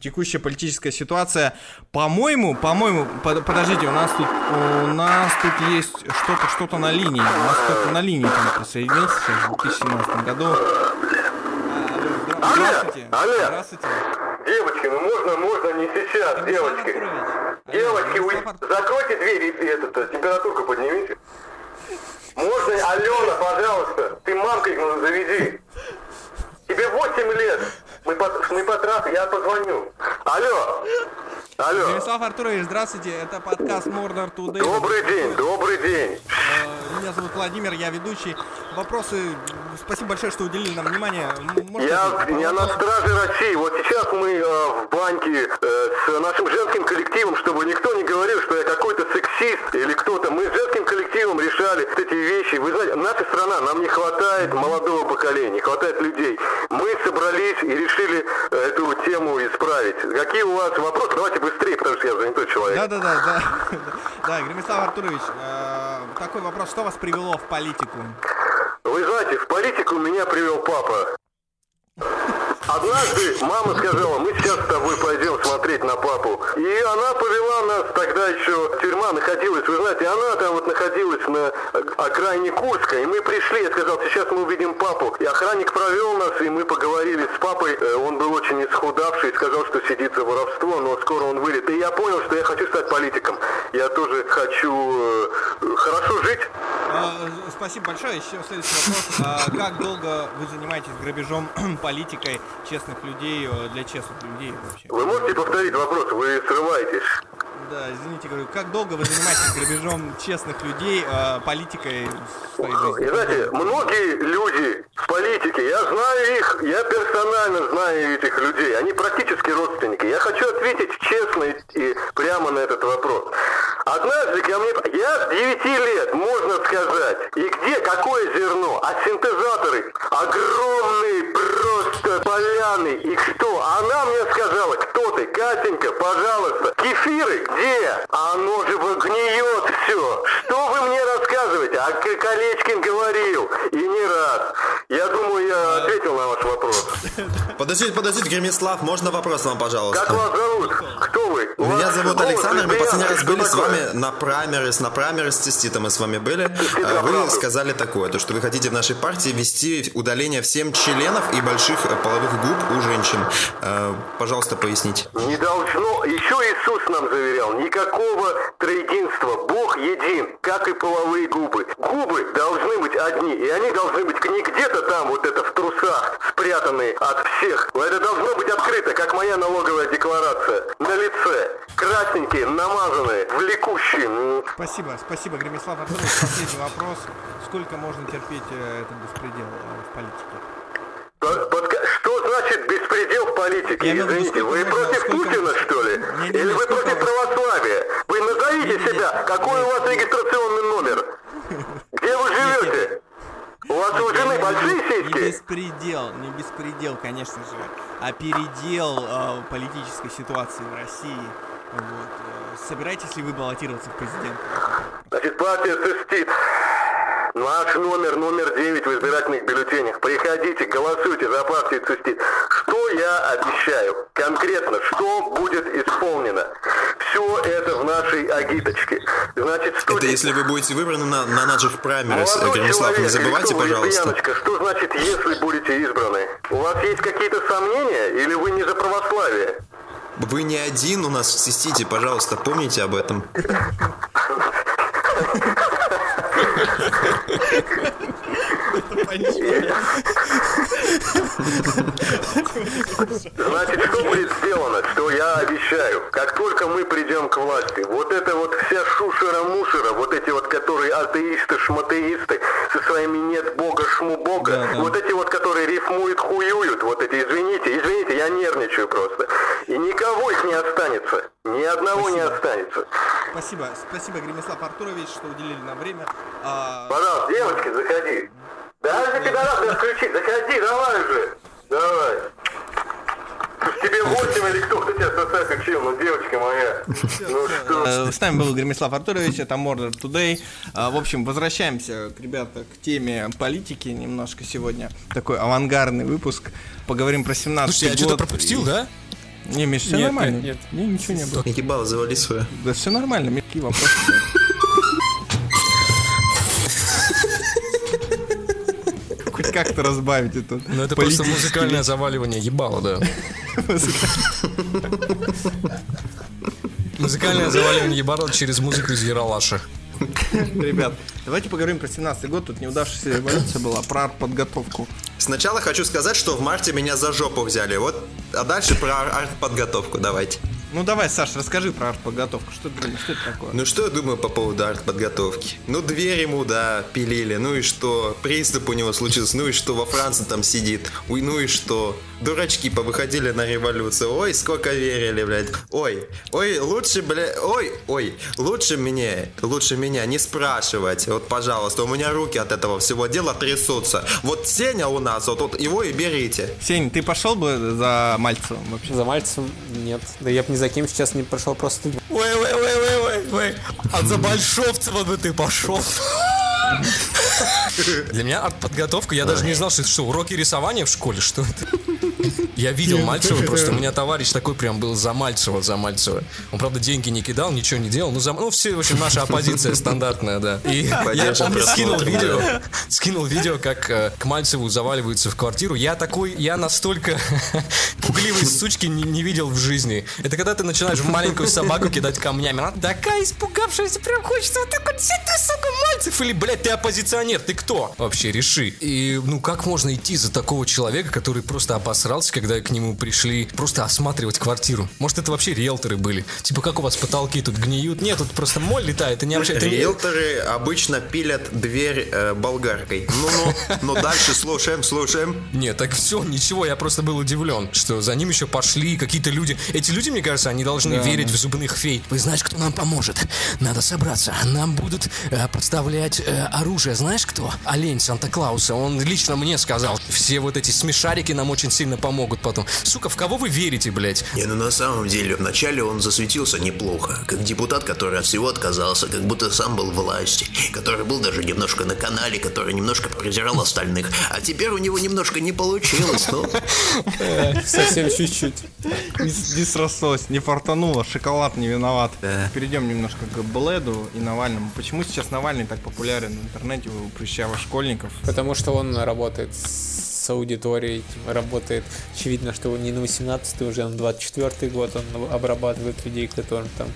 текущая политическая ситуация. По-моему, по-моему, под- подождите, у нас тут, у нас тут есть что-то, что-то на линии. У нас кто-то на линии там присоединился сейчас в 2017 году. А, Здравствуйте. Здравствуйте. Девочки, ну можно, можно, не сейчас, девочки. Девочки, вы закройте дверь и этот, э, температурку поднимите. Можно, Алена, пожалуйста, ты мамку их заведи. Тебе 8 лет. Мы по, мы по трассе, я позвоню. Алло. Алло. Станислав Артурович, здравствуйте. Это подкаст Murder Today. Добрый день, добрый день. Э, Меня зовут Владимир, я ведущий. Вопросы. Спасибо большое, что уделили нам внимание. Я, я на страже России. Вот сейчас мы э, в банке э, с нашим женским коллективом, чтобы никто не говорил, что я какой-то сексист или кто-то. Мы с женским коллективом решали эти вещи. Вы знаете, наша страна, нам не хватает молодого поколения, не хватает людей. Мы собрались и решили э, эту тему исправить. Какие у вас вопросы? Давайте быстрее, потому что я занятой человек. Да, да, да, да. Да, Гремислав Артурович, э, такой вопрос. Что вас привело в политику? Знаете, в политику меня привел папа. Однажды мама сказала, мы сейчас с тобой пойдем смотреть на папу. И она повела нас, тогда еще тюрьма находилась, вы знаете, она там вот находилась на окраине Курска, и мы пришли, я сказал, сейчас мы увидим папу. И охранник провел нас, и мы поговорили с папой, Э, он был очень исхудавший, сказал, что сидит за воровство, но скоро он вылет. И я понял, что я хочу стать политиком. Я тоже хочу э, хорошо жить. Э, Спасибо большое. Еще следующий вопрос. А Как долго вы занимаетесь грабежом, политикой честных людей э, для честных людей вообще? Вы можете повторить вопрос? Вы срываетесь. Да, извините, говорю, как долго вы занимаетесь грабежом честных людей, э, политикой в своей жизни? И знаете, многие люди в политике, я знаю их, я персонально знаю этих людей, они практически родственники. Я хочу ответить честно и прямо на этот вопрос. Однажды ко мне, я с 9 лет, можно сказать, и где, какое зерно, а синтезаторы огромные, просто поляны, и что? Она мне сказала, кто ты, Катенька, пожалуйста, кефиры, где? А оно же гниет все. Что вы мне рассказываете? А Колечкин говорил, и не раз. Я думаю, я ответил на ваш вопрос. Подождите, подождите, Гремислав, можно вопрос вам, пожалуйста? Как вас зовут? Кто вы? Меня зовут Александр, мы последний раз были с вами такое? на праймерис, на праймерис с Тестита мы с вами были. А Вы сказали такое, то что вы хотите в нашей партии ввести удаление всем членов и больших э, половых губ у женщин. Э, Пожалуйста, поясните. Не должно, еще Иисус нам заверял, никакого троединства, Бог един, как и половые губы. Губы должны быть одни, и они должны быть не где-то там, вот это в трусах, спрятанные от всех. Это должно быть открыто, как моя налоговая декларация. На лице, красненькие, намазанные, влекущие. Спасибо, спасибо, Гремислав Артурович. Последний вопрос. Сколько можно терпеть э, этот беспредел э, в политике? Значит беспредел в политике? Я Извините, вы против сколько- Путина, что ли? Не, не, не, Или вы сколько против православия? Вы назовите Не, не, не. себя, какой у вас регистрационный номер? Где вы живете? У вас у жены большие Не сиськи? беспредел, не беспредел, конечно же, а передел э, политической ситуации в России. Вот. э, Собираетесь ли вы баллотироваться в президенты? Значит, партия цистит. Наш номер, номер 9 в избирательных бюллетенях. Приходите, голосуйте за партию цистит. Что я обещаю? Конкретно, что будет исполнено? Все это в нашей агиточке. Значит, что Это если вы будете выбраны на, на наших праймерис, Молодой Гремислав, не забывайте, что пожалуйста. лесбияночка, что значит, если будете избраны? У вас есть какие-то сомнения или вы не за православие? Вы не один у нас в Систите, пожалуйста, помните об этом. Значит, что будет сделано, что я обещаю? Как только мы придем к власти, вот это вот вся шушера-мушера, вот эти вот, которые атеисты, шматеисты, со своими нет бога, шму бога, Да, да. вот эти вот, которые рифмуют, хуюют, вот эти, извините, извините, я нервничаю просто. И никого их не останется, ни одного не останется. Спасибо, спасибо, Гремислав Артурович, что уделили нам время. А, Пожалуйста, девочки, заходи. Да, за пидорас, включи, заходи, давай уже. Давай. Тебе 8 или кто, кто тебя сосать учил, ну девочка моя. Ну что? Э, С нами был Гремислав Артурович, это Murder Today. А, В общем, возвращаемся, к- ребята, к теме политики немножко сегодня. Такой авангардный выпуск. Поговорим про 17 Слушайте, я что-то пропустил, И- да? Не, Миш, все Нет, нормально. нет, нет. Не, ничего не было. Ебало, завали свое. Да все нормально, Миш, какие вопросы? Хоть как-то разбавить эту Ну это просто музыкальное заваливание ебало, да. Музыкальное заваливание ебало через музыку из Яралаша. Ребят, давайте поговорим про 17 год. Тут неудавшаяся революция была, про подготовку. Сначала хочу сказать, что в марте меня за жопу взяли. Вот, а дальше про артподготовку давайте. Ну давай, Саш, расскажи про подготовку. Что, это- что это такое? Ну что я думаю по поводу артподготовки? Ну дверь ему, да, пилили, ну и что? Приступ у него случился, ну и что? Во Франции там сидит, Ой, ну и что? Дурачки повыходили на революцию, ой, сколько верили, блядь. Ой, ой, лучше, блядь, ой, ой, лучше мне, лучше меня не спрашивать. Вот, пожалуйста, у меня руки от этого всего дела трясутся. Вот Сеня у нас, вот, вот его и берите. Сень, ты пошел бы за Мальцевым вообще? За Мальцем нет. Да я бы ни за кем сейчас не прошел просто. Ой, ой, ой, ой, ой, ой. А за Большовцева бы ты пошел. Для меня артподготовка, я даже не знал, что это что, уроки рисования в школе, что это? Я видел Мальцева, просто у меня товарищ такой прям был за Мальцева, за Мальцева. Он, правда, деньги не кидал, ничего не делал, ну, за, ну все, в общем, наша оппозиция стандартная, да. И я помню, скинул видео, скинул видео, как э, к Мальцеву заваливаются в квартиру. Я такой, я настолько пугливой сучки не, не видел в жизни. Это когда ты начинаешь в маленькую собаку кидать камнями. Она такая испугавшаяся, прям хочется вот так вот, «Си ты, сука, Мальцев, или, блядь, ты оппозиционер, ты кто? Вообще, реши. И, ну, как можно идти за такого человека, который просто обосрался, когда к нему пришли просто осматривать квартиру? Может, это вообще риэлторы были? Типа, как у вас потолки тут гниют? Нет, тут просто моль летает, и не не- Риэлторы обычно пилят дверь э, болгаркой. Ну-ну, ну дальше слушаем, слушаем. Нет, так все, ничего, я просто был удивлен, что за ним еще пошли какие-то люди. Эти люди, мне кажется, они должны верить в зубных фей. Вы знаешь, кто нам поможет? Надо собраться. Нам будут э, подставлять э, оружие. Знаешь кто? Олень Санта-Клауса. Он лично мне сказал. Все вот эти смешарики нам очень сильно помогут потом. Сука, в кого вы верите, блядь? Не, ну на самом деле, вначале он засветился неплохо, как депутат, который от всего отказался, как будто сам был в власти, который был даже немножко на канале, который немножко презирал остальных, а теперь у него немножко не получилось, ну... Совсем чуть-чуть. Не, не срослось, не фартануло, шоколад не виноват. Перейдем немножко к Бледу и Навальному. Почему сейчас Навальный так популярен в интернете у прыщавых школьников? Потому что он работает с аудиторией, работает, очевидно, что не на 18 уже, а на 24 год он обрабатывает людей, которым там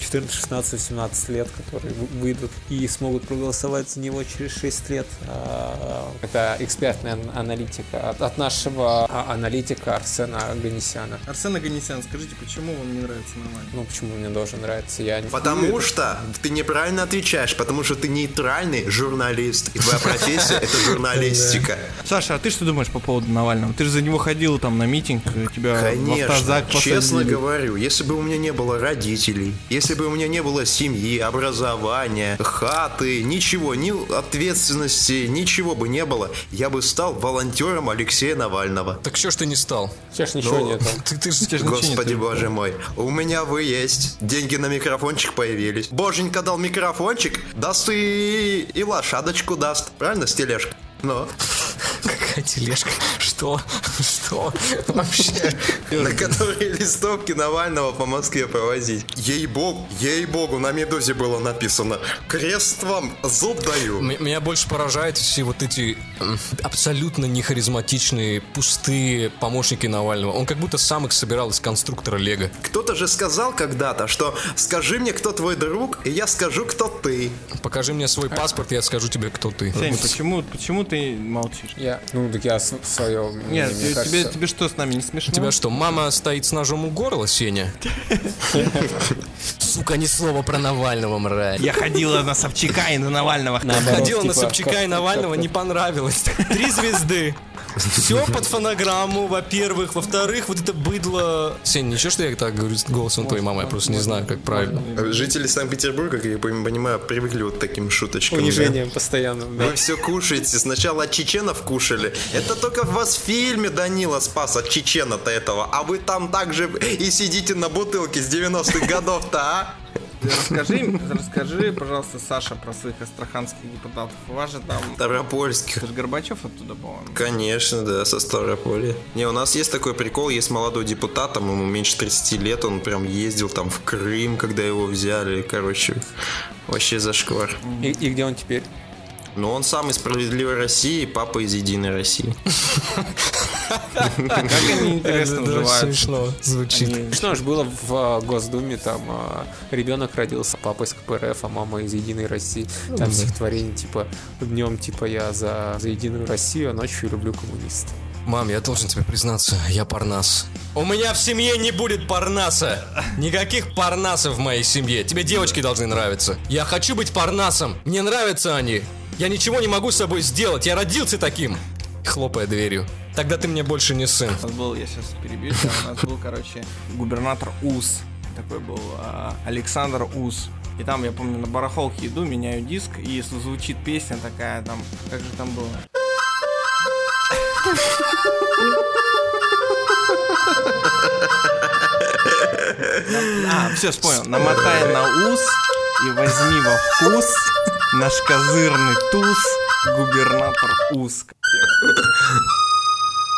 14, 16, 17 лет, которые вы- выйдут и смогут проголосовать за него через 6 лет. А, Это экспертная ан- аналитика от, от нашего а, аналитика Арсена Ганесяна. Арсен Аганесян, скажите, почему вам не нравится Навальный? Ну, почему мне должен нравиться? Я не... Потому что ты неправильно отвечаешь, потому что ты нейтральный журналист, и твоя профессия это журналистика. Саша, а ты что думаешь по поводу Навального? Ты же за него ходил там на митинг, тебя Конечно, честно говорю, если бы у меня не было родителей, если бы у меня не было семьи, образования, хаты, ничего, ни ответственности, ничего бы не было, я бы стал волонтером Алексея Навального. Так что ж ты не стал? Сейчас ничего Ну, нету. Ты, ты ничего не Господи боже мой, у меня вы есть, деньги на микрофончик появились. Боженька дал микрофончик, даст и, и лошадочку даст, правильно, с тележкой? Ну, Какая тележка? Что? Что? Вообще. на которой листовки Навального по Москве провозить. Ей-богу, ей-богу, на Медузе было написано «Крест вам, зуб даю». Меня больше поражают все вот эти абсолютно нехаризматичные, пустые помощники Навального. Он как будто сам их собирал из конструктора Лего. Кто-то же сказал когда-то, что «скажи мне, кто твой друг, и я скажу, кто ты». Покажи мне свой паспорт, я скажу тебе, кто ты. Сень, почему, почему ты молчишь? Я, ну, так я свое... Нет, ты- тебе, тебе что, с нами не смешно? У тебя что, мама стоит с ножом у горла, Сеня? Сука, ни слова про Навального, мразь. Я ходила на Собчака и на Навального. Ходила на типа, Собчака и Навального, не понравилось. Три звезды. Все под фонограмму, во-первых. Во-вторых, вот это быдло... Сень, ничего, что я так говорю с голосом твоей мамы? Я просто не знаю, как правильно. Жители Санкт-Петербурга, как я понимаю, привыкли вот таким шуточкам. да? Унижением постоянным, да. Вы все кушаете. Сначала от чеченов кушали. Это только в вас в фильме Данила спас от чечена-то этого. А вы там также и сидите на бутылке с 90-х годов-то, а? Расскажи, расскажи, пожалуйста, Саша, про своих астраханских депутатов. У вас же там... Ставропольских. Это же Горбачев оттуда, по-моему. Конечно, да, со Ставрополя. Не, у нас есть такой прикол, есть молодой депутат, там ему меньше 30 лет, он прям ездил там в Крым, когда его взяли, короче, вообще зашквар. И, и где он теперь? Но он сам из «Справедливой России», папа из «Единой России». Как они интересно Это уживаются. смешно звучит. Они- Что ж было в а, Госдуме, там а, ребенок родился, папа из КПРФ, а мама из Единой России. Там стихотворение типа днем типа я за, за Единую Россию, а ночью люблю коммунистов. Мам, я должен тебе признаться, я парнас. У меня в семье не будет парнаса. Никаких парнасов в моей семье. Тебе девочки должны нравиться. Я хочу быть парнасом. Мне нравятся они. Я ничего не могу с собой сделать. Я родился таким. Хлопая дверью. Тогда ты мне больше не сын. У нас был, я сейчас перебью у нас был, короче, губернатор УС. Такой был а, Александр УС. И там, я помню, на барахолке иду, меняю диск, и звучит песня такая, там, как же там было? А, все, вспомнил. Намотай на ус и возьми во вкус наш козырный туз, губернатор Уск.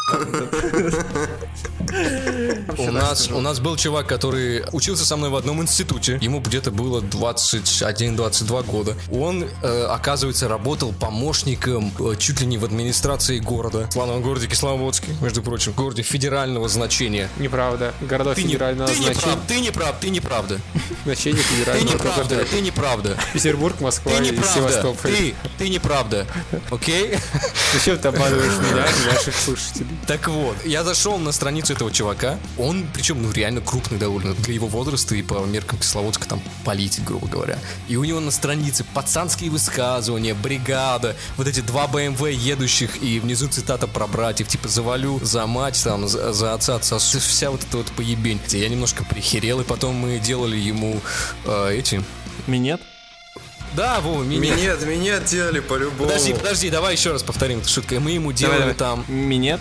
У нас, у нас был чувак, который учился со мной в одном институте. Ему где-то было 21-22 года. Он, э, оказывается, работал помощником э, чуть ли не в администрации города. В славном городе Кисловодске, между прочим, городе федерального значения. Неправда. Городов Ты не, федерального ты не значения. прав, ты не прав, ты неправда. Значение Ты федерального неправда, города. ты неправда. Петербург, Москва Ты и неправда. Севастополь. Ты, ты неправда. Окей? Зачем ты обманываешь меня и наших слушателей? Так вот, я зашел на страницу этого чувака. Он, причем, ну, реально крупный довольно для его возраста и по меркам Кисловодска там политик, грубо говоря. И у него на странице пацанские высказывания, бригада, вот эти два БМВ едущих, и внизу цитата про братьев, типа завалю за мать, там, за, за отца отсосу. Вся вот эта вот поебень. Я немножко прихерел, и потом мы делали ему э, эти... Минет? Да, Вова, меня... Минет, минет делали по-любому. Подожди, подожди, давай еще раз повторим эту шутку. Мы ему делали Давай, там... Минет?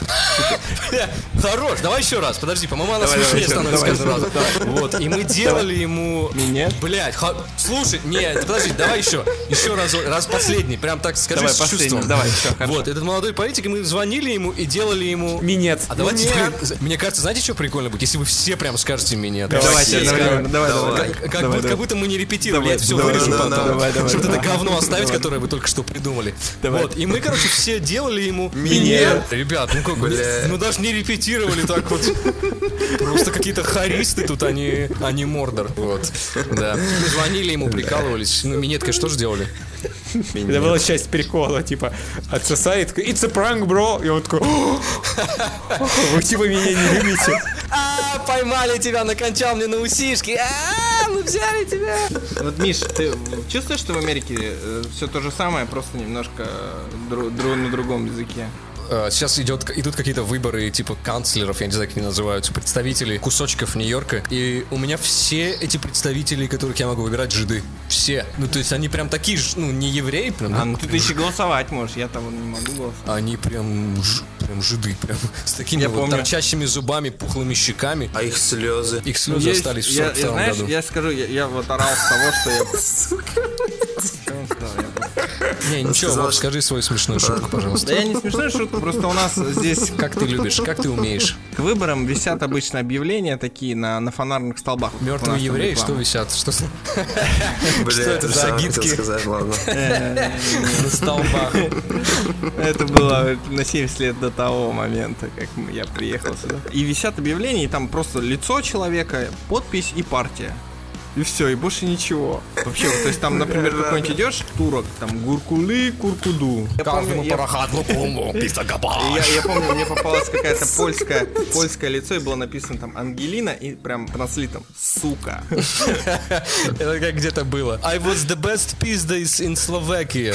Хорош, давай еще раз, подожди, по-моему, она смешнее становится каждый раз. Вот, и мы делали ему... Минет? Блять, слушай, нет, подожди, давай еще, еще раз, раз последний, прям так скажи Давай, с чувством. давай, хорошо. Вот, этот молодой политик, и мы звонили ему и делали ему... Минет. А давайте, мне кажется, знаете, что прикольно будет, если вы все прям скажете минет. Давайте, Все давай, давай, давай, Как, будто, мы не репетировали, я это все вырежу потом. Чтобы это говно оставить, которое вы только что придумали. Вот, и мы, короче, все делали ему Минет. Ребят, ну как, Бля. ну даже не репетировали так вот. Просто какие-то харисты тут, они, они мордор. Вот, да. Мы звонили ему, прикалывались. Ну, минет, конечно, тоже делали. Это была часть прикола, типа, отсосает, it's a prank, bro, и он такой, «О, вы типа меня не любите. А, поймали тебя, накончал мне на усишки. А, мы взяли тебя. Вот, Миш, ты чувствуешь, что в Америке все то же самое, просто немножко на другом языке? Э, сейчас идет, идут какие-то выборы типа канцлеров, я не знаю, как они называются, представителей кусочков Нью-Йорка. И у меня все эти представители, которых я могу выбирать, жиды. Все. Ну, то есть они прям такие, ж- ну, не евреи, прям, А, ну ты еще голосовать можешь, я того не могу голосовать. они прям, ж- прям жиды, прям с такими Я вот помню. торчащими зубами, пухлыми щеками. А их слезы. Их слезы Есть- остались в я, 42 я, знаешь, году. я скажу, я, я вот орал с того, что я... Не, ничего, сказал, скажи свою смешную шутку, пожалуйста. Да я не смешную шутку, просто у нас здесь Как ты любишь, как ты умеешь. к выборам висят обычно объявления такие на, на фонарных столбах. Мертвые евреи, реклама. что висят? Что Что это за ладно. на столбах? Это было на 70 лет до того момента, как я приехал сюда. И висят объявления, и там просто лицо человека, подпись и партия. И все, и больше ничего. Вообще, то есть там, например, какой-нибудь идешь, турок, там, гуркулы, куркуду. Я помню, я- И Я, я помню, мне попалась какая-то польская, польское лицо, и было написано там Ангелина, и прям транслитом сука. Это как где-то было. I was the best pizdas in Slovakia.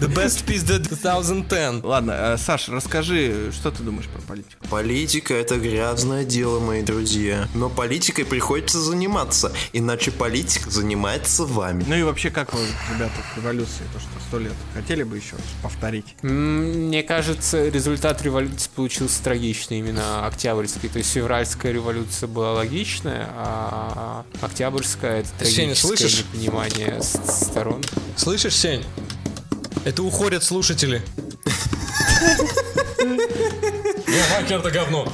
The best pizda 2010. Ладно, э, Саш, расскажи, что ты думаешь про политику? Политика это грязное дело, мои друзья. Но политикой приходится заниматься, иначе политика занимается вами. Ну и вообще, как вы, ребята, к революции, то, что сто лет, хотели бы еще повторить? Мне кажется, результат революции получился трагичный, именно Октябрьской. То есть февральская революция была логичная, а Октябрьская это трагическое слышишь? непонимание с сторон. Слышишь, Сень? Это уходят слушатели. Хакер это говно.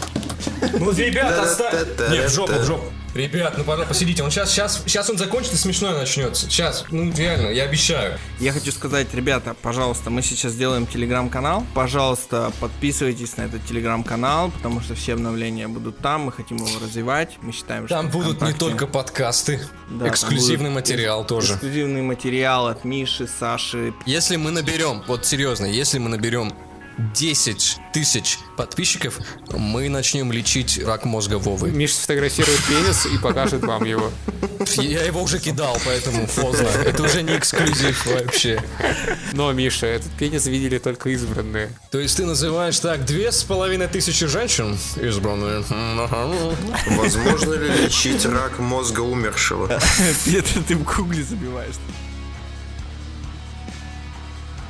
Ну, ребят, оставь. Не, в жопу, в жопу. Ребят, ну пожалуйста, посидите. Он сейчас, сейчас, сейчас он закончит и смешное начнется. Сейчас, ну реально, я обещаю. Я хочу сказать, ребята, пожалуйста, мы сейчас сделаем телеграм-канал. Пожалуйста, подписывайтесь на этот телеграм-канал, потому что все обновления будут там. Мы хотим его развивать. Мы считаем, Там что будут не ВКонтакте только подкасты, Да, там эксклюзивный материал тоже. эксклюзивный материал от Миши, Саши. Если мы наберем, вот серьезно, если мы наберем 10 тысяч подписчиков, мы начнем лечить рак мозга Вовы. Миша сфотографирует пенис и покажет вам его. Я его уже кидал, поэтому поздно. Это уже не эксклюзив вообще. Но, Миша, этот пенис видели только избранные. То есть ты называешь так две с половиной тысячи женщин избранные? Возможно ли лечить рак мозга умершего? Это ты в гугле забиваешь.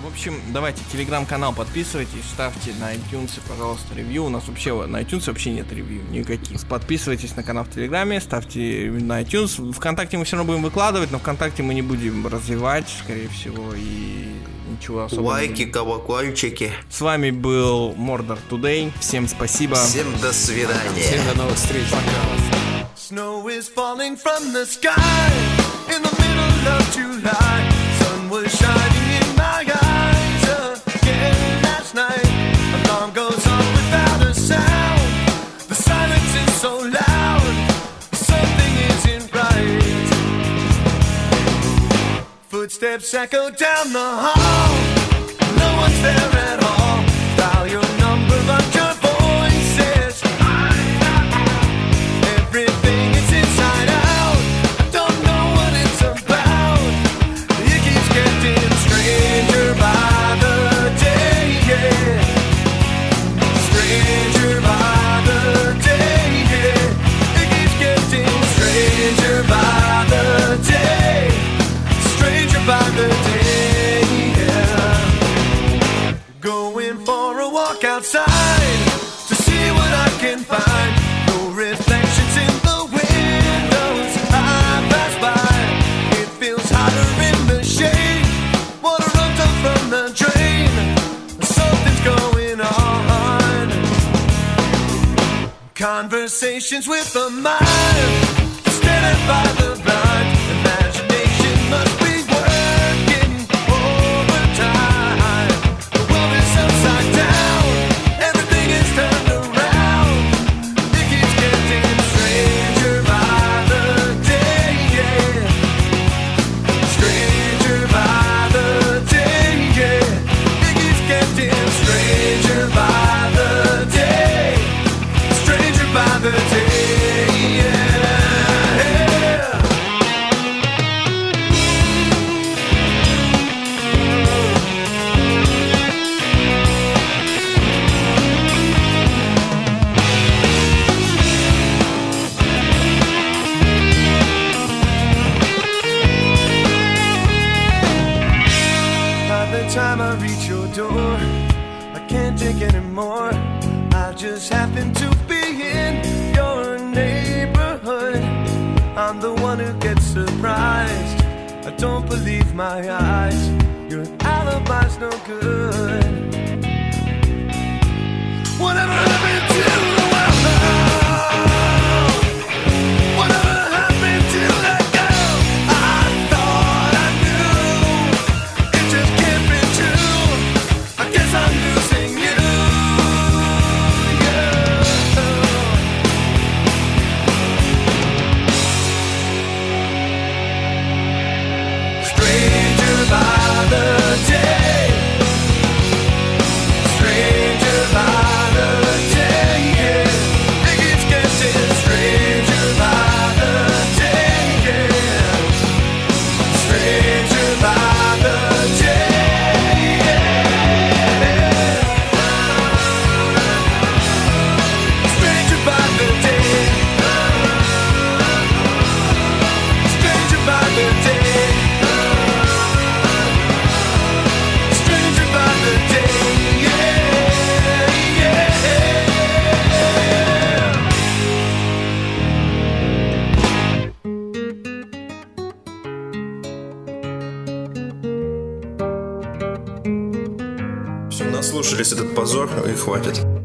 В общем, давайте телеграм-канал подписывайтесь, ставьте на iTunes, пожалуйста, ревью. У нас вообще на iTunes вообще нет ревью никаких. Подписывайтесь на канал в Телеграме, ставьте на iTunes. Вконтакте мы все равно будем выкладывать, но ВКонтакте мы не будем развивать, скорее всего, и ничего особого. Лайки, колокольчики. С вами был Мордор Today. Всем спасибо. Всем до свидания. Всем до новых встреч. Snow is falling from the sky in the middle of July. Sun was Footsteps echo down the hall. I just happen to be in your neighborhood. I'm the one who gets surprised. I don't believe my eyes. Your alibi's no good. Whatever happened to gegooid.